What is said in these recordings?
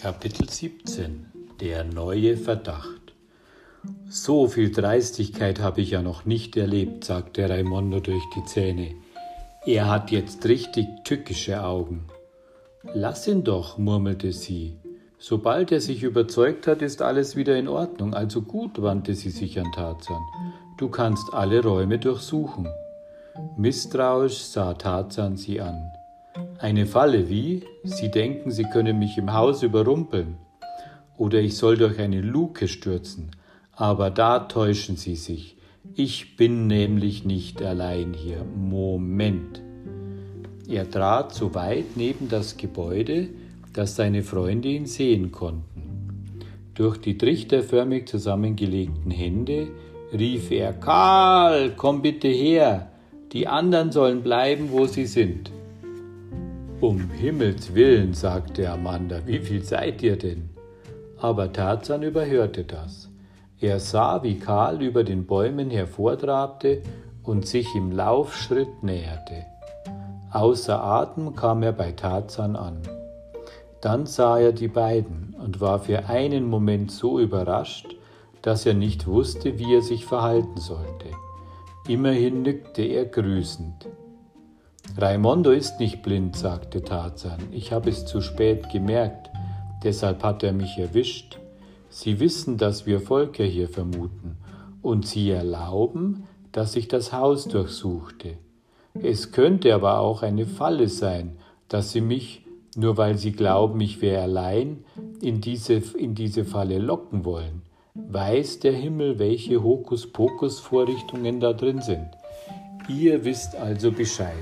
Kapitel 17 Der neue Verdacht So viel Dreistigkeit habe ich ja noch nicht erlebt, sagte Raimondo durch die Zähne. Er hat jetzt richtig tückische Augen. Lass ihn doch, murmelte sie. Sobald er sich überzeugt hat, ist alles wieder in Ordnung. Also gut, wandte sie sich an Tarzan. Du kannst alle Räume durchsuchen. Misstrauisch sah Tarzan sie an. Eine Falle wie? Sie denken, Sie können mich im Haus überrumpeln. Oder ich soll durch eine Luke stürzen. Aber da täuschen Sie sich. Ich bin nämlich nicht allein hier. Moment. Er trat so weit neben das Gebäude, dass seine Freunde ihn sehen konnten. Durch die trichterförmig zusammengelegten Hände rief er Karl, komm bitte her, die anderen sollen bleiben, wo sie sind. Um Himmels willen, sagte Amanda, wie viel seid ihr denn? Aber Tarzan überhörte das. Er sah, wie Karl über den Bäumen hervortrabte und sich im Laufschritt näherte. Außer Atem kam er bei Tarzan an. Dann sah er die beiden und war für einen Moment so überrascht, dass er nicht wusste, wie er sich verhalten sollte. Immerhin nickte er grüßend. Raimondo ist nicht blind, sagte Tarzan. Ich habe es zu spät gemerkt, deshalb hat er mich erwischt. Sie wissen, dass wir Volker hier vermuten, und Sie erlauben, dass ich das Haus durchsuchte. Es könnte aber auch eine Falle sein, dass Sie mich, nur weil Sie glauben, ich wäre allein, in diese, in diese Falle locken wollen. Weiß der Himmel, welche Hokuspokus-Vorrichtungen da drin sind. Ihr wisst also Bescheid.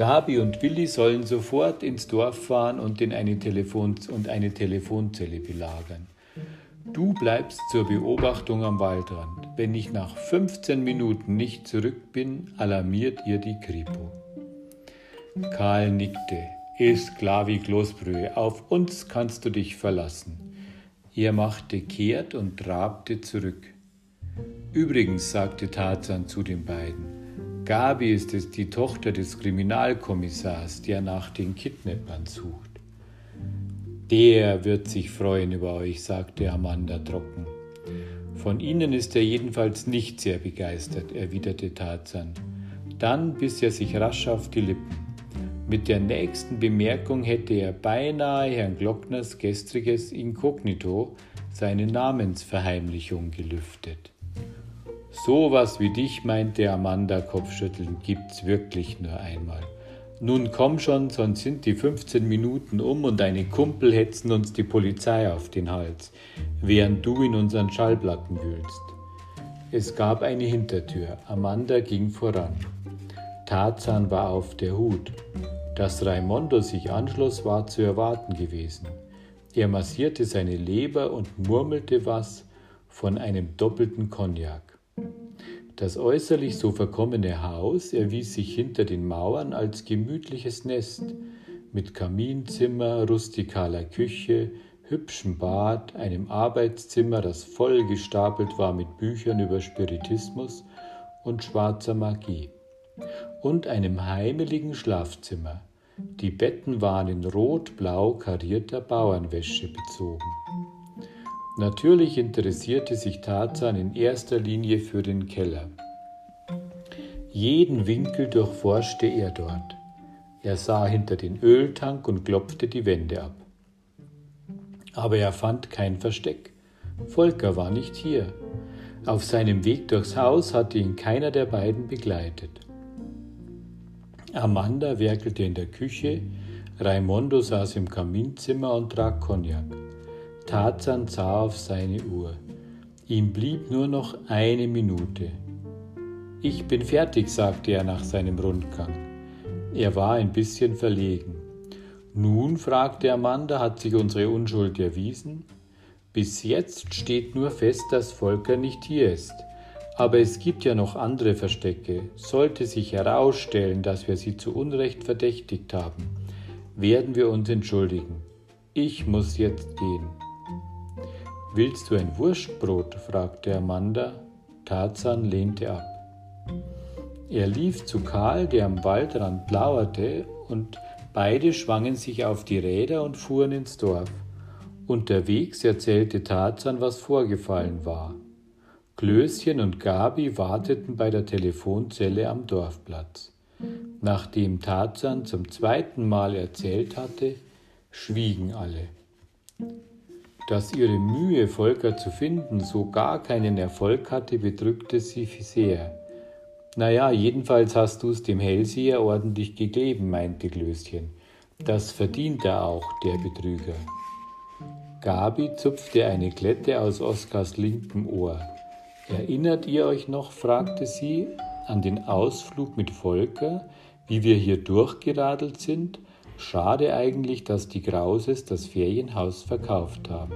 Gabi und Willi sollen sofort ins Dorf fahren und, in eine, Telefon und eine Telefonzelle belagern. Du bleibst zur Beobachtung am Waldrand. Wenn ich nach 15 Minuten nicht zurück bin, alarmiert ihr die Kripo. Karl nickte. Ist klar wie Kloßbrühe. Auf uns kannst du dich verlassen. Er machte kehrt und trabte zurück. Übrigens, sagte Tarzan zu den beiden, Gabi ist es die Tochter des Kriminalkommissars, der nach den Kidnappern sucht. Der wird sich freuen über euch, sagte Amanda trocken. Von Ihnen ist er jedenfalls nicht sehr begeistert, erwiderte Tarzan. Dann biss er sich rasch auf die Lippen. Mit der nächsten Bemerkung hätte er beinahe Herrn Glockners gestriges Inkognito, seine Namensverheimlichung, gelüftet. Sowas wie dich, meinte Amanda kopfschüttelnd, gibt's wirklich nur einmal. Nun komm schon, sonst sind die 15 Minuten um und deine Kumpel hetzen uns die Polizei auf den Hals, während du in unseren Schallplatten wühlst. Es gab eine Hintertür. Amanda ging voran. Tarzan war auf der Hut. Dass Raimondo sich anschloss, war zu erwarten gewesen. Er massierte seine Leber und murmelte was von einem doppelten Cognac. Das äußerlich so verkommene Haus erwies sich hinter den Mauern als gemütliches Nest mit Kaminzimmer, rustikaler Küche, hübschem Bad, einem Arbeitszimmer, das voll gestapelt war mit Büchern über Spiritismus und schwarzer Magie, und einem heimeligen Schlafzimmer. Die Betten waren in rot-blau karierter Bauernwäsche bezogen. Natürlich interessierte sich Tarzan in erster Linie für den Keller. Jeden Winkel durchforschte er dort. Er sah hinter den Öltank und klopfte die Wände ab. Aber er fand kein Versteck. Volker war nicht hier. Auf seinem Weg durchs Haus hatte ihn keiner der beiden begleitet. Amanda werkelte in der Küche, Raimondo saß im Kaminzimmer und trank Cognac. Tarzan sah auf seine Uhr. Ihm blieb nur noch eine Minute. Ich bin fertig, sagte er nach seinem Rundgang. Er war ein bisschen verlegen. Nun, fragte Amanda, hat sich unsere Unschuld erwiesen? Bis jetzt steht nur fest, dass Volker nicht hier ist. Aber es gibt ja noch andere Verstecke. Sollte sich herausstellen, dass wir sie zu Unrecht verdächtigt haben, werden wir uns entschuldigen. Ich muss jetzt gehen. Willst du ein Wurstbrot? fragte Amanda. Tarzan lehnte ab. Er lief zu Karl, der am Waldrand lauerte, und beide schwangen sich auf die Räder und fuhren ins Dorf. Unterwegs erzählte Tarzan, was vorgefallen war. Klößchen und Gabi warteten bei der Telefonzelle am Dorfplatz. Nachdem Tarzan zum zweiten Mal erzählt hatte, schwiegen alle. Dass ihre Mühe, Volker zu finden, so gar keinen Erfolg hatte, bedrückte sie sehr. Naja, jedenfalls hast du es dem Hellseher ordentlich gegeben, meinte Glöschen. Das verdient er auch, der Betrüger. Gabi zupfte eine Klette aus Oskars linkem Ohr. Erinnert ihr euch noch, fragte sie, an den Ausflug mit Volker, wie wir hier durchgeradelt sind? Schade eigentlich, dass die Grauses das Ferienhaus verkauft haben.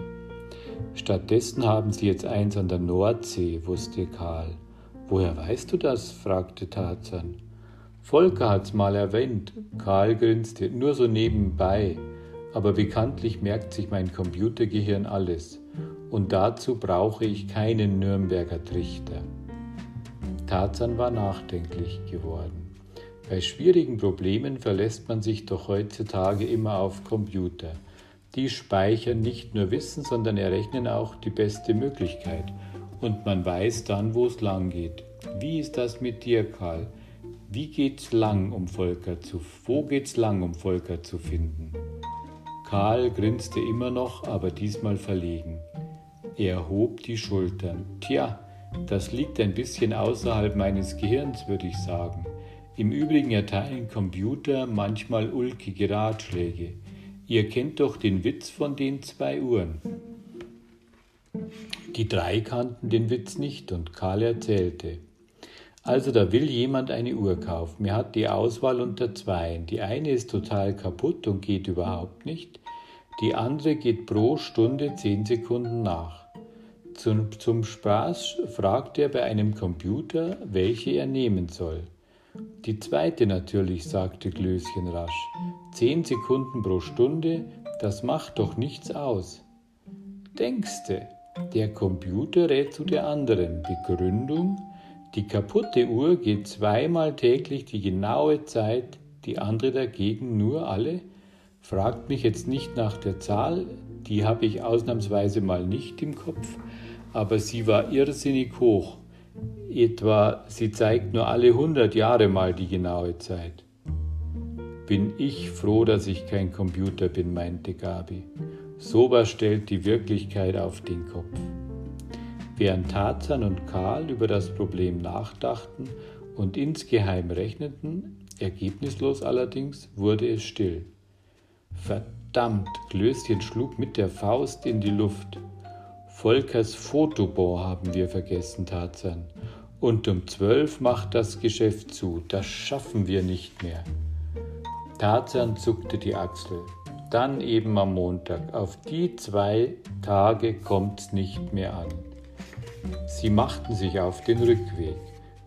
Stattdessen haben sie jetzt eins an der Nordsee, wusste Karl. Woher weißt du das? fragte Tarzan. Volker hat's mal erwähnt. Karl grinste, nur so nebenbei. Aber bekanntlich merkt sich mein Computergehirn alles und dazu brauche ich keinen Nürnberger Trichter. Tarzan war nachdenklich geworden. Bei schwierigen Problemen verlässt man sich doch heutzutage immer auf Computer. Die speichern nicht nur Wissen, sondern errechnen auch die beste Möglichkeit. Und man weiß dann, wo es lang geht. Wie ist das mit dir, Karl? Wie geht's lang, um Volker zu, wo geht's lang, um Volker zu finden? Karl grinste immer noch, aber diesmal verlegen. Er hob die Schultern. Tja, das liegt ein bisschen außerhalb meines Gehirns, würde ich sagen. Im Übrigen erteilen Computer manchmal ulkige Ratschläge. Ihr kennt doch den Witz von den zwei Uhren. Die drei kannten den Witz nicht und Karl erzählte. Also da will jemand eine Uhr kaufen. Er hat die Auswahl unter zweien. Die eine ist total kaputt und geht überhaupt nicht. Die andere geht pro Stunde zehn Sekunden nach. Zum, zum Spaß fragt er bei einem Computer, welche er nehmen soll. Die zweite natürlich, sagte Glöschen rasch. Zehn Sekunden pro Stunde, das macht doch nichts aus. Denkste, der Computer rät zu der anderen. Begründung, die kaputte Uhr geht zweimal täglich die genaue Zeit, die andere dagegen nur alle. Fragt mich jetzt nicht nach der Zahl, die habe ich ausnahmsweise mal nicht im Kopf, aber sie war irrsinnig hoch. Etwa, sie zeigt nur alle 100 Jahre mal die genaue Zeit. Bin ich froh, dass ich kein Computer bin, meinte Gabi. Sowas stellt die Wirklichkeit auf den Kopf. Während Tarzan und Karl über das Problem nachdachten und insgeheim rechneten, ergebnislos allerdings, wurde es still. Verdammt, Klößchen schlug mit der Faust in die Luft. Volkers Fotobon haben wir vergessen, Tarzan. Und um zwölf macht das Geschäft zu. Das schaffen wir nicht mehr. Tarzan zuckte die Achsel. Dann eben am Montag. Auf die zwei Tage kommt's nicht mehr an. Sie machten sich auf den Rückweg.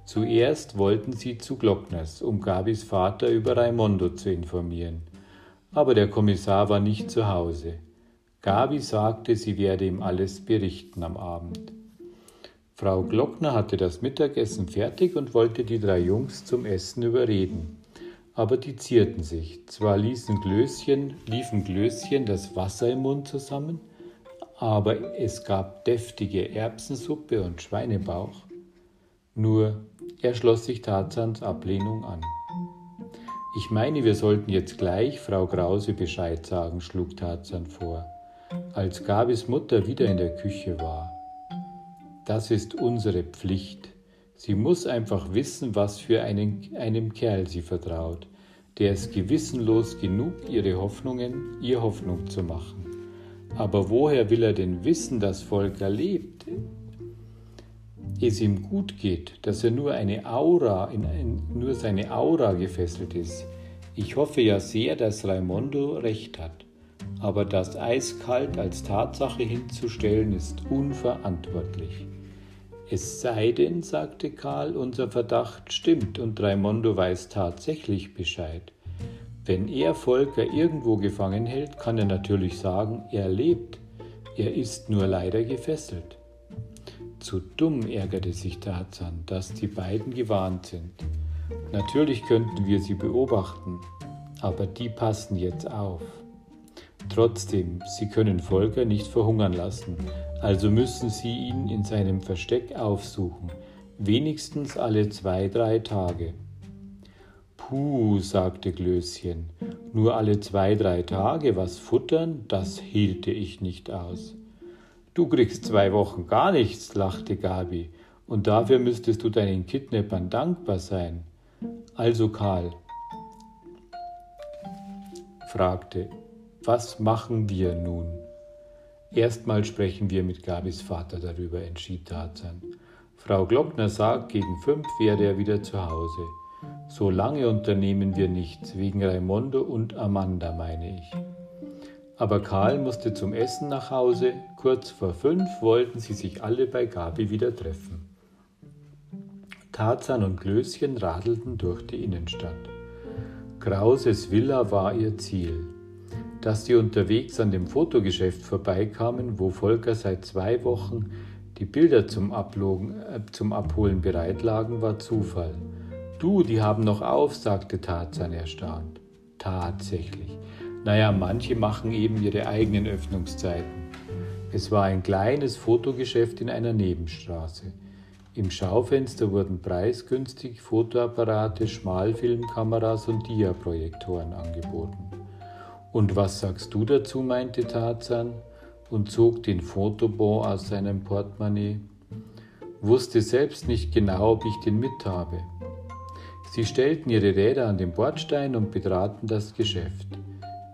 Zuerst wollten sie zu Glockners, um Gabis Vater über Raimondo zu informieren. Aber der Kommissar war nicht zu Hause. Gabi sagte, sie werde ihm alles berichten am Abend. Frau Glockner hatte das Mittagessen fertig und wollte die drei Jungs zum Essen überreden. Aber die zierten sich. Zwar ließen Glöschen, liefen Glöschen das Wasser im Mund zusammen, aber es gab deftige Erbsensuppe und Schweinebauch. Nur er schloss sich Tarzans Ablehnung an. Ich meine, wir sollten jetzt gleich Frau Krause Bescheid sagen, schlug Tarzan vor als Gabis Mutter wieder in der Küche war. Das ist unsere Pflicht. Sie muss einfach wissen, was für einen, einem Kerl sie vertraut, der es gewissenlos genug, ihre Hoffnungen, ihr Hoffnung zu machen. Aber woher will er denn wissen, dass Volker lebt? Es ihm gut geht, dass er nur eine Aura, in ein, nur seine Aura gefesselt ist. Ich hoffe ja sehr, dass Raimondo recht hat aber das eiskalt als Tatsache hinzustellen ist unverantwortlich. Es sei denn, sagte Karl, unser Verdacht stimmt und Raimondo weiß tatsächlich Bescheid. Wenn er Volker irgendwo gefangen hält, kann er natürlich sagen, er lebt, er ist nur leider gefesselt. Zu dumm ärgerte sich Tarzan, dass die beiden gewarnt sind. Natürlich könnten wir sie beobachten, aber die passen jetzt auf. Trotzdem, Sie können Volker nicht verhungern lassen, also müssen Sie ihn in seinem Versteck aufsuchen, wenigstens alle zwei, drei Tage. Puh, sagte Glöschen, nur alle zwei, drei Tage was futtern, das hielte ich nicht aus. Du kriegst zwei Wochen gar nichts, lachte Gabi, und dafür müsstest du deinen Kidnappern dankbar sein. Also Karl fragte, was machen wir nun? Erstmal sprechen wir mit Gabis Vater darüber, entschied Tarzan. Frau Glockner sagt, gegen fünf wäre er wieder zu Hause. So lange unternehmen wir nichts, wegen Raimondo und Amanda, meine ich. Aber Karl musste zum Essen nach Hause. Kurz vor fünf wollten sie sich alle bei Gabi wieder treffen. Tarzan und Klößchen radelten durch die Innenstadt. Krauses Villa war ihr Ziel dass sie unterwegs an dem Fotogeschäft vorbeikamen, wo Volker seit zwei Wochen die Bilder zum, Ablogen, äh, zum Abholen bereit lagen, war Zufall. Du, die haben noch auf, sagte Tarzan erstaunt. Tatsächlich. Naja, manche machen eben ihre eigenen Öffnungszeiten. Es war ein kleines Fotogeschäft in einer Nebenstraße. Im Schaufenster wurden preisgünstig Fotoapparate, Schmalfilmkameras und Diaprojektoren angeboten. Und was sagst du dazu? meinte Tarzan und zog den Fotobon aus seinem Portemonnaie. Wusste selbst nicht genau, ob ich den mit habe. Sie stellten ihre Räder an den Bordstein und betraten das Geschäft.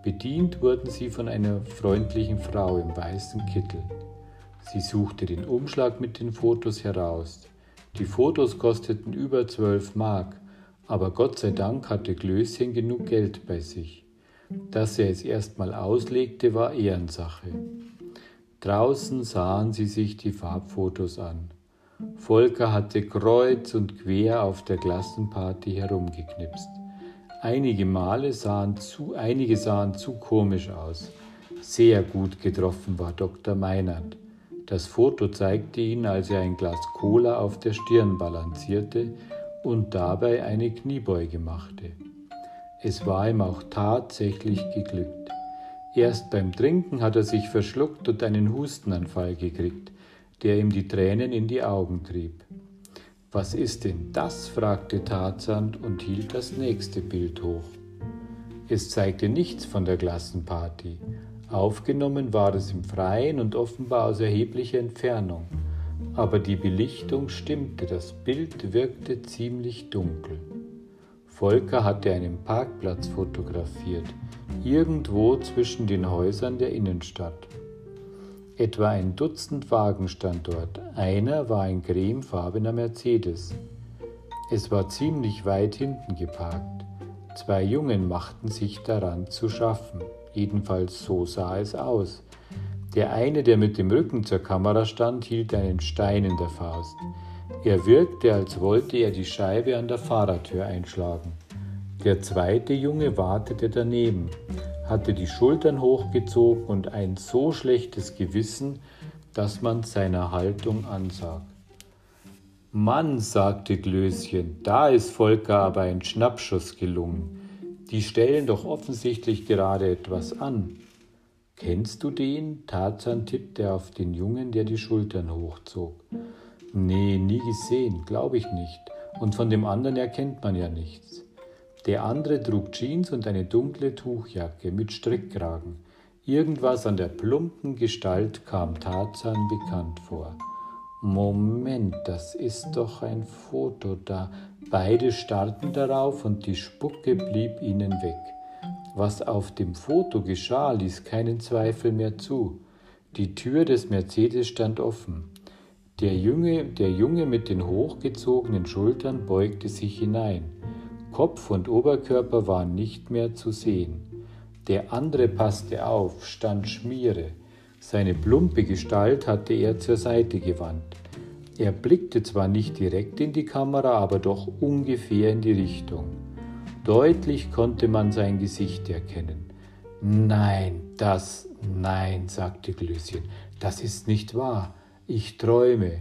Bedient wurden sie von einer freundlichen Frau im weißen Kittel. Sie suchte den Umschlag mit den Fotos heraus. Die Fotos kosteten über zwölf Mark, aber Gott sei Dank hatte Glöschen genug Geld bei sich. Dass er es erstmal auslegte, war Ehrensache. Draußen sahen sie sich die Farbfotos an. Volker hatte kreuz und quer auf der Klassenparty herumgeknipst. Einige Male sahen zu, einige sahen zu komisch aus. Sehr gut getroffen war Dr. Meinert. Das Foto zeigte ihn, als er ein Glas Cola auf der Stirn balancierte und dabei eine Kniebeuge machte. Es war ihm auch tatsächlich geglückt. Erst beim Trinken hat er sich verschluckt und einen Hustenanfall gekriegt, der ihm die Tränen in die Augen trieb. Was ist denn das? fragte Tarzan und hielt das nächste Bild hoch. Es zeigte nichts von der Klassenparty. Aufgenommen war es im Freien und offenbar aus erheblicher Entfernung. Aber die Belichtung stimmte, das Bild wirkte ziemlich dunkel. Volker hatte einen Parkplatz fotografiert, irgendwo zwischen den Häusern der Innenstadt. Etwa ein Dutzend Wagen stand dort. Einer war ein cremefarbener Mercedes. Es war ziemlich weit hinten geparkt. Zwei Jungen machten sich daran zu schaffen. Jedenfalls so sah es aus. Der eine, der mit dem Rücken zur Kamera stand, hielt einen Stein in der Faust. Er wirkte, als wollte er die Scheibe an der Fahrertür einschlagen. Der zweite Junge wartete daneben, hatte die Schultern hochgezogen und ein so schlechtes Gewissen, dass man seiner Haltung ansah. Mann, sagte Glöschen, da ist Volker aber ein Schnappschuss gelungen. Die stellen doch offensichtlich gerade etwas an. Kennst du den? Tarzan tippte auf den Jungen, der die Schultern hochzog. Nee, nie gesehen, glaube ich nicht. Und von dem anderen erkennt man ja nichts. Der andere trug Jeans und eine dunkle Tuchjacke mit Strickkragen. Irgendwas an der plumpen Gestalt kam Tarzan bekannt vor. Moment, das ist doch ein Foto da. Beide starrten darauf und die Spucke blieb ihnen weg. Was auf dem Foto geschah, ließ keinen Zweifel mehr zu. Die Tür des Mercedes stand offen. Der Junge, der Junge mit den hochgezogenen Schultern beugte sich hinein. Kopf und Oberkörper waren nicht mehr zu sehen. Der andere passte auf, stand Schmiere. Seine plumpe Gestalt hatte er zur Seite gewandt. Er blickte zwar nicht direkt in die Kamera, aber doch ungefähr in die Richtung. Deutlich konnte man sein Gesicht erkennen. Nein, das, nein, sagte Glöschen, das ist nicht wahr. Ich träume.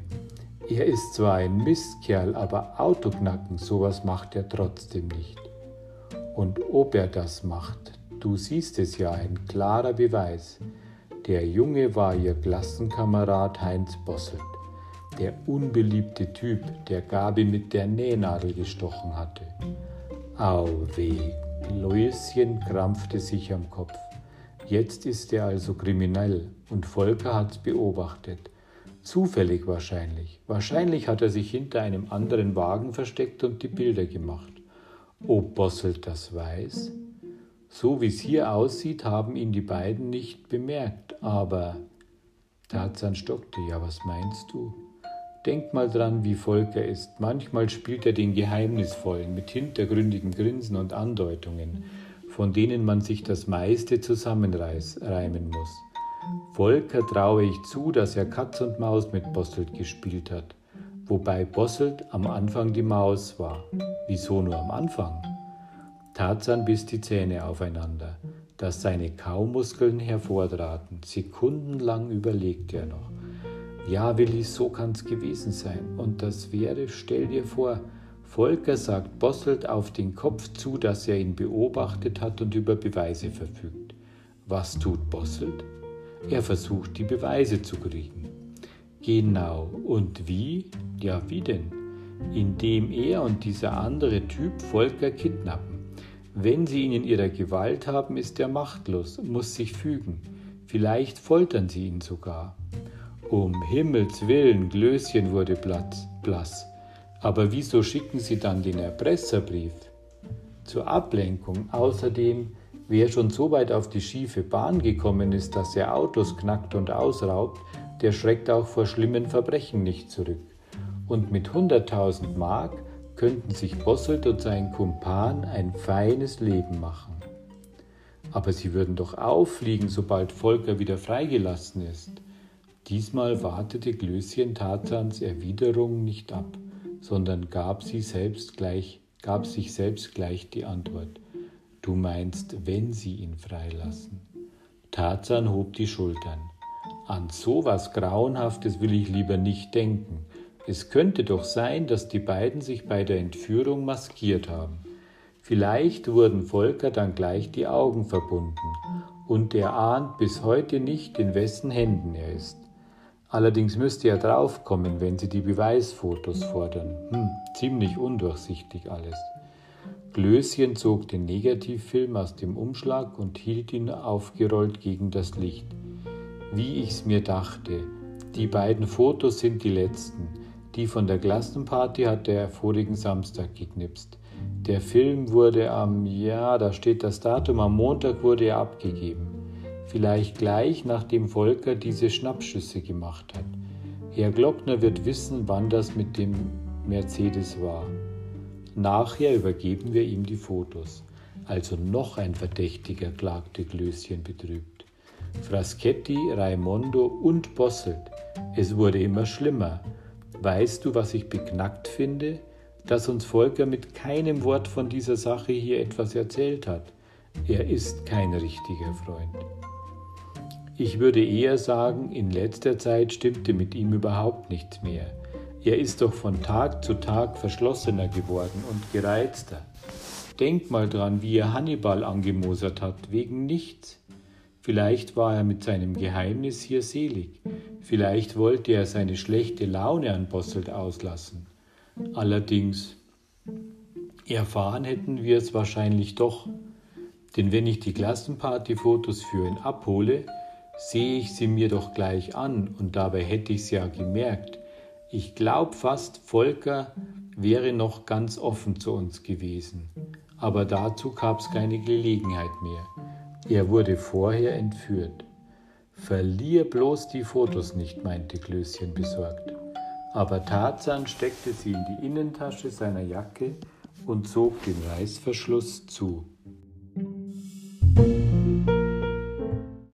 Er ist zwar ein Mistkerl, aber Autoknacken, sowas macht er trotzdem nicht. Und ob er das macht, du siehst es ja, ein klarer Beweis. Der Junge war ihr Klassenkamerad Heinz Bosselt, der unbeliebte Typ, der Gabi mit der Nähnadel gestochen hatte. Au weh, Läuschen krampfte sich am Kopf. Jetzt ist er also kriminell und Volker hat's beobachtet. Zufällig wahrscheinlich. Wahrscheinlich hat er sich hinter einem anderen Wagen versteckt und die Bilder gemacht. Ob Bosselt das weiß? So wie es hier aussieht, haben ihn die beiden nicht bemerkt, aber Tarzan stockte. Ja, was meinst du? Denk mal dran, wie Volker ist. Manchmal spielt er den Geheimnisvollen mit hintergründigen Grinsen und Andeutungen, von denen man sich das meiste zusammenreimen muss. Volker traue ich zu, dass er Katz und Maus mit Bosselt gespielt hat, wobei Bosselt am Anfang die Maus war. Wieso nur am Anfang? Tarzan biss die Zähne aufeinander, dass seine Kaumuskeln hervortraten. Sekundenlang überlegte er noch. Ja, Willi, so kann's gewesen sein. Und das wäre, stell dir vor, Volker sagt Bosselt auf den Kopf zu, dass er ihn beobachtet hat und über Beweise verfügt. Was tut Bosselt? Er versucht, die Beweise zu kriegen. Genau. Und wie? Ja, wie denn? Indem er und dieser andere Typ Volker kidnappen. Wenn sie ihn in ihrer Gewalt haben, ist er machtlos, muss sich fügen. Vielleicht foltern sie ihn sogar. Um Himmels willen, Glöschen wurde blass. Aber wieso schicken Sie dann den Erpresserbrief? Zur Ablenkung. Außerdem, wer schon so weit auf die schiefe Bahn gekommen ist, dass er Autos knackt und ausraubt, der schreckt auch vor schlimmen Verbrechen nicht zurück. Und mit 100.000 Mark könnten sich Bosselt und sein Kumpan ein feines Leben machen. Aber sie würden doch auffliegen, sobald Volker wieder freigelassen ist. Diesmal wartete Glöschen Tarzans Erwiderung nicht ab, sondern gab, sie selbst gleich, gab sich selbst gleich die Antwort. Du meinst, wenn sie ihn freilassen. Tarzan hob die Schultern. An so was Grauenhaftes will ich lieber nicht denken. Es könnte doch sein, dass die beiden sich bei der Entführung maskiert haben. Vielleicht wurden Volker dann gleich die Augen verbunden, und er ahnt bis heute nicht, in wessen Händen er ist. Allerdings müsste er draufkommen, wenn sie die Beweisfotos fordern. Hm, ziemlich undurchsichtig alles. Glöschen zog den Negativfilm aus dem Umschlag und hielt ihn aufgerollt gegen das Licht. Wie ich's mir dachte, die beiden Fotos sind die letzten. Die von der Klassenparty hat er vorigen Samstag geknipst. Der Film wurde am, ja, da steht das Datum, am Montag wurde er abgegeben vielleicht gleich nachdem Volker diese Schnappschüsse gemacht hat. Herr Glockner wird wissen, wann das mit dem Mercedes war. Nachher übergeben wir ihm die Fotos. Also noch ein Verdächtiger, klagte Glöschen betrübt. Fraschetti, Raimondo und Bosselt. Es wurde immer schlimmer. Weißt du, was ich beknackt finde? Dass uns Volker mit keinem Wort von dieser Sache hier etwas erzählt hat. Er ist kein richtiger Freund. Ich würde eher sagen, in letzter Zeit stimmte mit ihm überhaupt nichts mehr. Er ist doch von Tag zu Tag verschlossener geworden und gereizter. Denk mal dran, wie er Hannibal angemosert hat, wegen nichts. Vielleicht war er mit seinem Geheimnis hier selig. Vielleicht wollte er seine schlechte Laune an Bosselt auslassen. Allerdings, erfahren hätten wir es wahrscheinlich doch. Denn wenn ich die Klassenpartyfotos für ihn abhole, sehe ich sie mir doch gleich an und dabei hätte ich es ja gemerkt. Ich glaube fast, Volker wäre noch ganz offen zu uns gewesen. Aber dazu gab es keine Gelegenheit mehr. Er wurde vorher entführt. Verlier bloß die Fotos nicht, meinte Klößchen besorgt. Aber Tarzan steckte sie in die Innentasche seiner Jacke und zog den Reißverschluss zu.